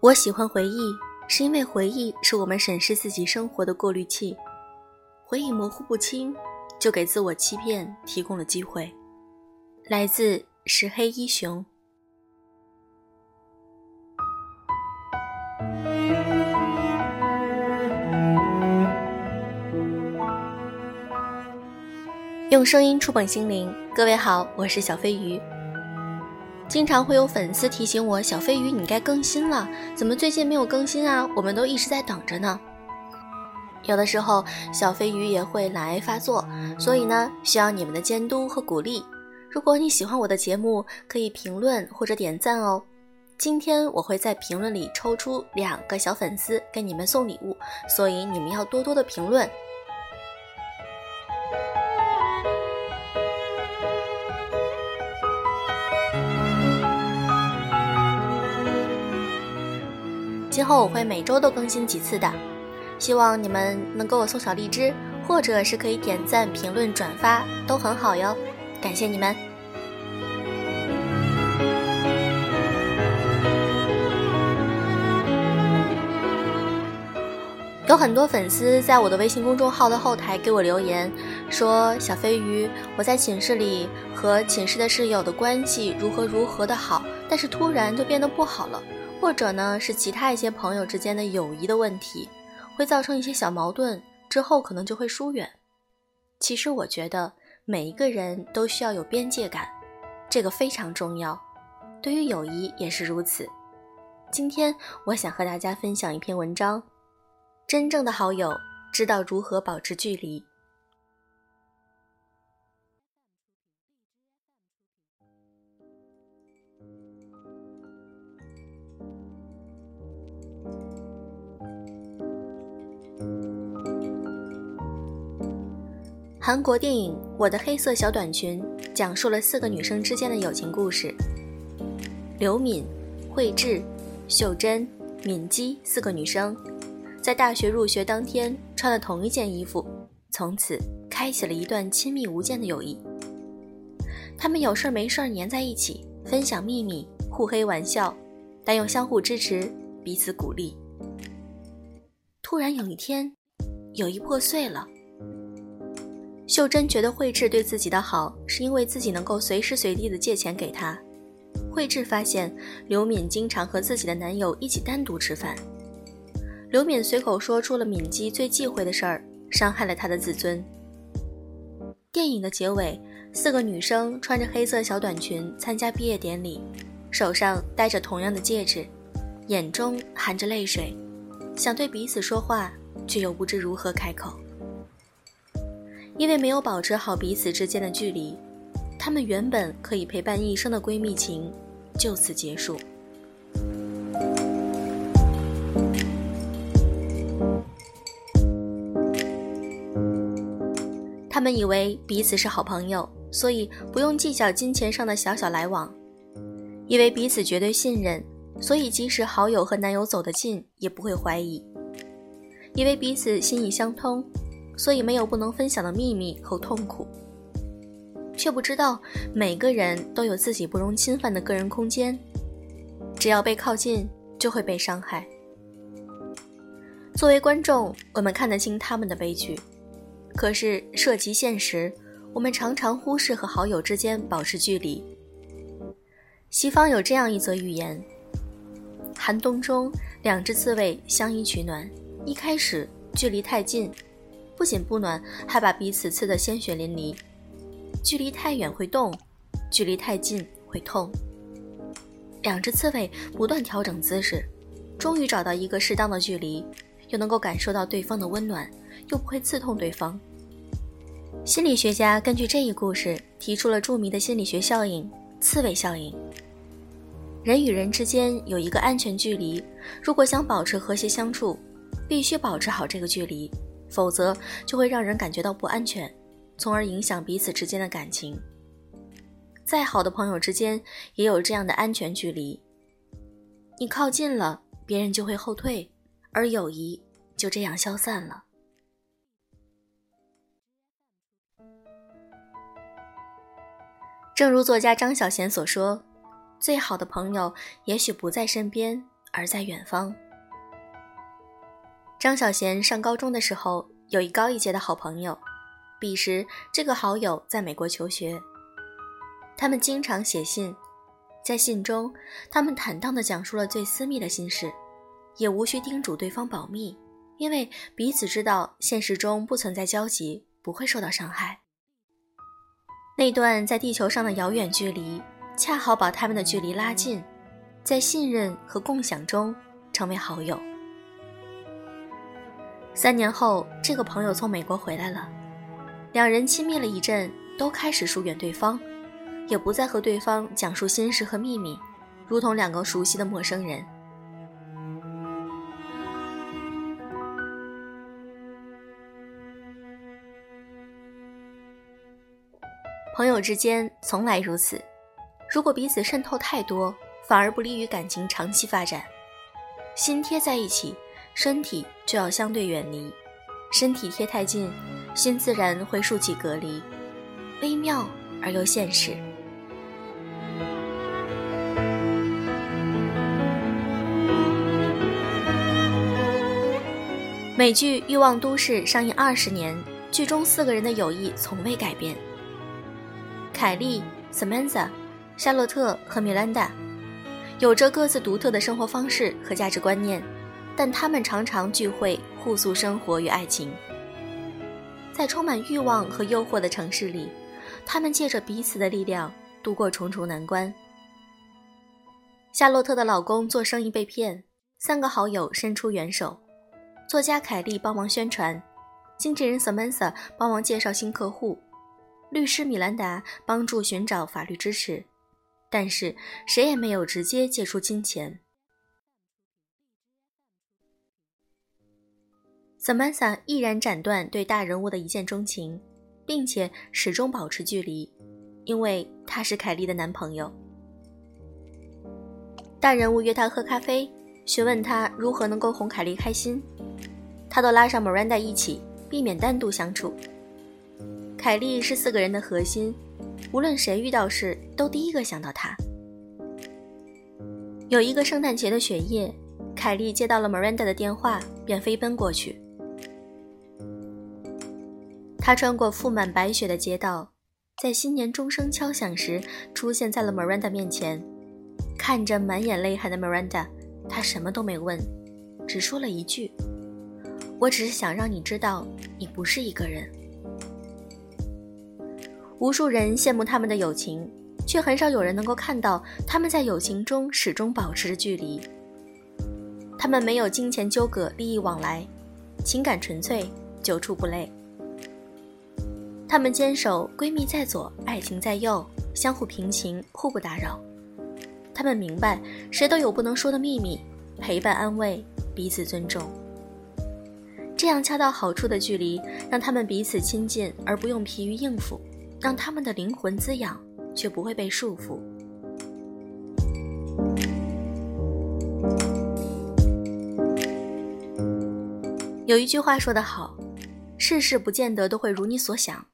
我喜欢回忆，是因为回忆是我们审视自己生活的过滤器。回忆模糊不清，就给自我欺骗提供了机会。来自石黑一雄。用声音触碰心灵，各位好，我是小飞鱼。经常会有粉丝提醒我：“小飞鱼，你该更新了，怎么最近没有更新啊？我们都一直在等着呢。”有的时候，小飞鱼也会懒癌发作，所以呢，需要你们的监督和鼓励。如果你喜欢我的节目，可以评论或者点赞哦。今天我会在评论里抽出两个小粉丝给你们送礼物，所以你们要多多的评论。今后我会每周都更新几次的，希望你们能给我送小荔枝，或者是可以点赞、评论、转发，都很好哟，感谢你们。有很多粉丝在我的微信公众号的后台给我留言，说小飞鱼，我在寝室里和寝室的室友的关系如何如何的好，但是突然就变得不好了。或者呢，是其他一些朋友之间的友谊的问题，会造成一些小矛盾，之后可能就会疏远。其实我觉得每一个人都需要有边界感，这个非常重要，对于友谊也是如此。今天我想和大家分享一篇文章：真正的好友知道如何保持距离。韩国电影《我的黑色小短裙》讲述了四个女生之间的友情故事。刘敏、惠智、秀珍、敏姬四个女生，在大学入学当天穿了同一件衣服，从此开启了一段亲密无间的友谊。她们有事没事黏在一起，分享秘密，互黑玩笑，但又相互支持，彼此鼓励。突然有一天，友谊破碎了。秀珍觉得慧智对自己的好，是因为自己能够随时随地的借钱给她。慧智发现刘敏经常和自己的男友一起单独吃饭。刘敏随口说出了敏姬最忌讳的事儿，伤害了她的自尊。电影的结尾，四个女生穿着黑色小短裙参加毕业典礼，手上戴着同样的戒指，眼中含着泪水，想对彼此说话，却又不知如何开口。因为没有保持好彼此之间的距离，她们原本可以陪伴一生的闺蜜情就此结束。他们以为彼此是好朋友，所以不用计较金钱上的小小来往；以为彼此绝对信任，所以即使好友和男友走得近，也不会怀疑；以为彼此心意相通。所以没有不能分享的秘密和痛苦，却不知道每个人都有自己不容侵犯的个人空间，只要被靠近就会被伤害。作为观众，我们看得清他们的悲剧，可是涉及现实，我们常常忽视和好友之间保持距离。西方有这样一则寓言：寒冬中，两只刺猬相依取暖，一开始距离太近。不仅不暖，还把彼此刺得鲜血淋漓。距离太远会冻，距离太近会痛。两只刺猬不断调整姿势，终于找到一个适当的距离，又能够感受到对方的温暖，又不会刺痛对方。心理学家根据这一故事提出了著名的心理学效应——刺猬效应。人与人之间有一个安全距离，如果想保持和谐相处，必须保持好这个距离。否则就会让人感觉到不安全，从而影响彼此之间的感情。再好的朋友之间也有这样的安全距离，你靠近了，别人就会后退，而友谊就这样消散了。正如作家张小娴所说：“最好的朋友也许不在身边，而在远方。张小娴上高中的时候，有一高一届的好朋友，彼时这个好友在美国求学。他们经常写信，在信中，他们坦荡地讲述了最私密的心事，也无需叮嘱对方保密，因为彼此知道现实中不存在交集，不会受到伤害。那段在地球上的遥远距离，恰好把他们的距离拉近，在信任和共享中成为好友。三年后，这个朋友从美国回来了，两人亲密了一阵，都开始疏远对方，也不再和对方讲述心事和秘密，如同两个熟悉的陌生人。朋友之间从来如此，如果彼此渗透太多，反而不利于感情长期发展。心贴在一起，身体就要相对远离；身体贴太近，心自然会竖起隔离，微妙而又现实。美剧《欲望都市》上映二十年，剧中四个人的友谊从未改变。凯莉、Samantha、夏洛特和米兰达有着各自独特的生活方式和价值观念，但他们常常聚会，互诉生活与爱情。在充满欲望和诱惑的城市里，他们借着彼此的力量度过重重难关。夏洛特的老公做生意被骗，三个好友伸出援手，作家凯莉帮忙宣传，经纪人 Samantha 帮忙介绍新客户。律师米兰达帮助寻找法律支持，但是谁也没有直接借出金钱。Samantha 毅然斩断对大人物的一见钟情，并且始终保持距离，因为他是凯莉的男朋友。大人物约他喝咖啡，询问他如何能够哄凯莉开心，他都拉上 Miranda 一起，避免单独相处。凯莉是四个人的核心，无论谁遇到事，都第一个想到她。有一个圣诞节的雪夜，凯莉接到了 Miranda 的电话，便飞奔过去。他穿过覆满白雪的街道，在新年钟声敲响时，出现在了 Miranda 面前。看着满眼泪痕的 Miranda，他什么都没问，只说了一句：“我只是想让你知道，你不是一个人。”无数人羡慕他们的友情，却很少有人能够看到他们在友情中始终保持着距离。他们没有金钱纠葛、利益往来，情感纯粹，久处不累。他们坚守闺蜜在左，爱情在右，相互平行，互不打扰。他们明白谁都有不能说的秘密，陪伴安慰，彼此尊重。这样恰到好处的距离，让他们彼此亲近，而不用疲于应付。让他们的灵魂滋养，却不会被束缚。有一句话说得好，世事不见得都会如你所想，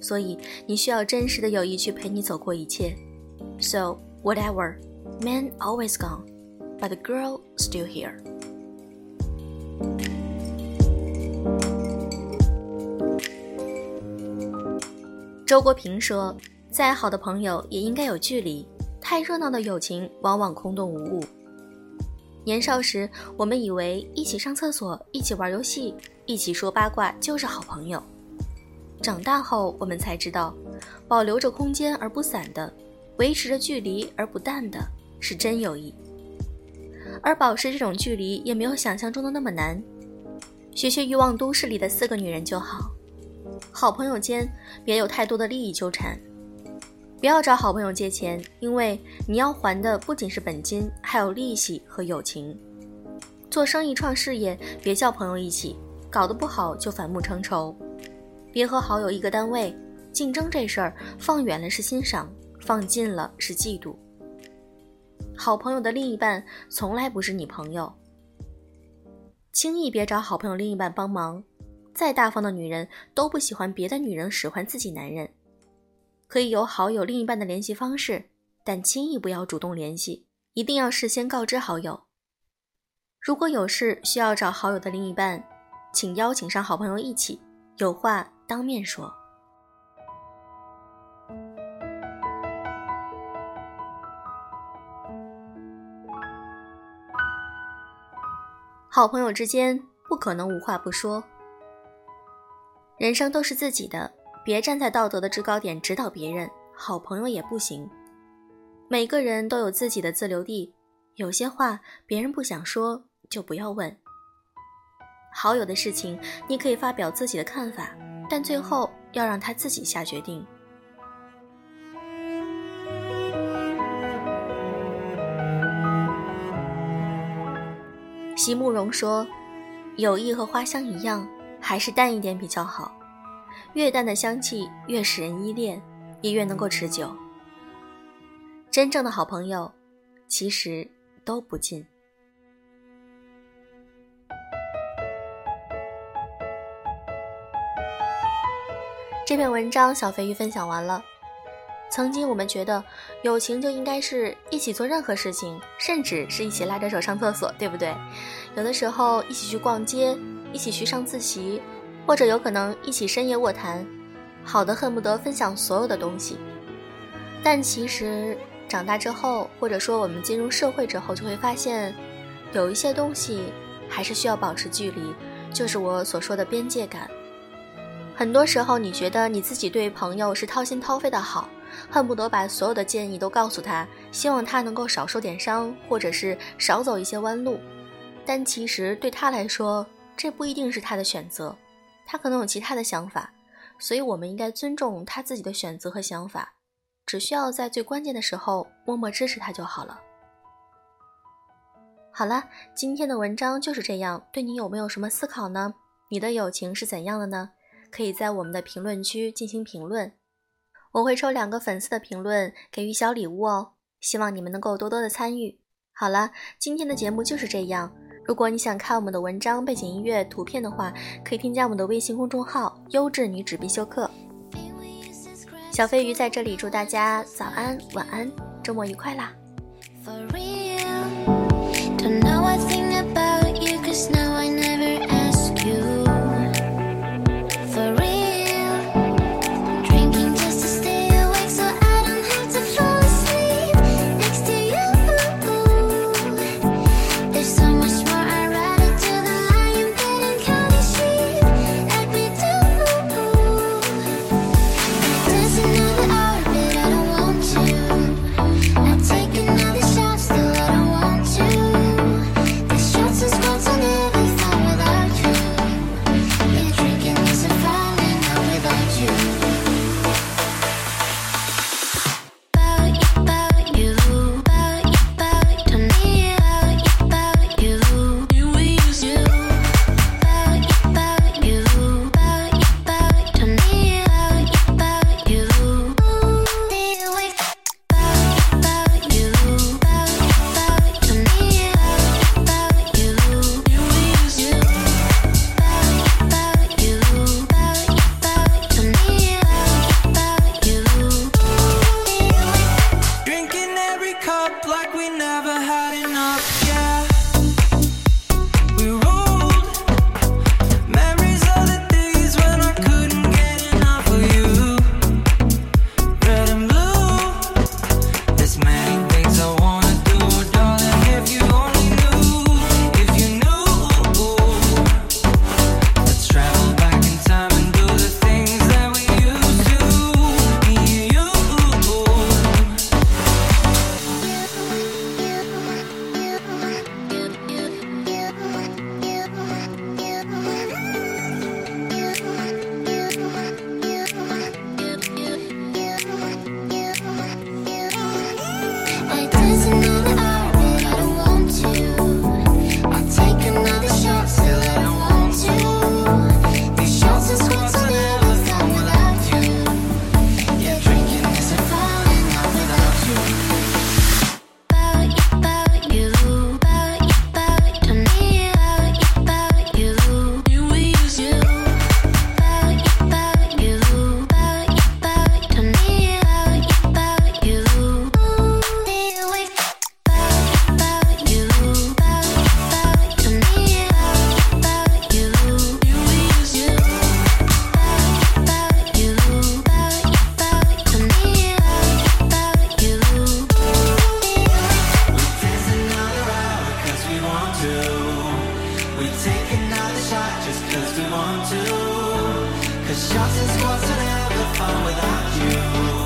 所以你需要真实的友谊去陪你走过一切。So whatever, man always gone, but the girl still here. 周国平说：“再好的朋友也应该有距离，太热闹的友情往往空洞无物。年少时，我们以为一起上厕所、一起玩游戏、一起说八卦就是好朋友。长大后，我们才知道，保留着空间而不散的，维持着距离而不淡的，是真友谊。而保持这种距离，也没有想象中的那么难。学学《欲望都市》里的四个女人就好。”好朋友间别有太多的利益纠缠，不要找好朋友借钱，因为你要还的不仅是本金，还有利息和友情。做生意创事业，别叫朋友一起，搞得不好就反目成仇。别和好友一个单位，竞争这事儿放远了是欣赏，放近了是嫉妒。好朋友的另一半从来不是你朋友，轻易别找好朋友另一半帮忙。再大方的女人都不喜欢别的女人使唤自己男人，可以有好友另一半的联系方式，但轻易不要主动联系，一定要事先告知好友。如果有事需要找好友的另一半，请邀请上好朋友一起，有话当面说。好朋友之间不可能无话不说。人生都是自己的，别站在道德的制高点指导别人。好朋友也不行。每个人都有自己的自留地，有些话别人不想说就不要问。好友的事情，你可以发表自己的看法，但最后要让他自己下决定。席慕容说：“友谊和花香一样，还是淡一点比较好。越淡的香气越使人依恋，也越能够持久。真正的好朋友，其实都不近。”这篇文章小肥鱼分享完了。曾经我们觉得友情就应该是一起做任何事情，甚至是一起拉着手上厕所，对不对？有的时候一起去逛街，一起去上自习，或者有可能一起深夜卧谈，好的恨不得分享所有的东西。但其实长大之后，或者说我们进入社会之后，就会发现有一些东西还是需要保持距离，就是我所说的边界感。很多时候，你觉得你自己对朋友是掏心掏肺的好。恨不得把所有的建议都告诉他，希望他能够少受点伤，或者是少走一些弯路。但其实对他来说，这不一定是他的选择，他可能有其他的想法。所以，我们应该尊重他自己的选择和想法，只需要在最关键的时候默默支持他就好了。好了，今天的文章就是这样，对你有没有什么思考呢？你的友情是怎样的呢？可以在我们的评论区进行评论。我会抽两个粉丝的评论给予小礼物哦，希望你们能够多多的参与。好了，今天的节目就是这样。如果你想看我们的文章、背景音乐、图片的话，可以添加我们的微信公众号“优质女纸必修课”。小飞鱼在这里祝大家早安、晚安，周末愉快啦！For real. To know as me worth shot just cause we want to. Cause shots and squats are never fun without you.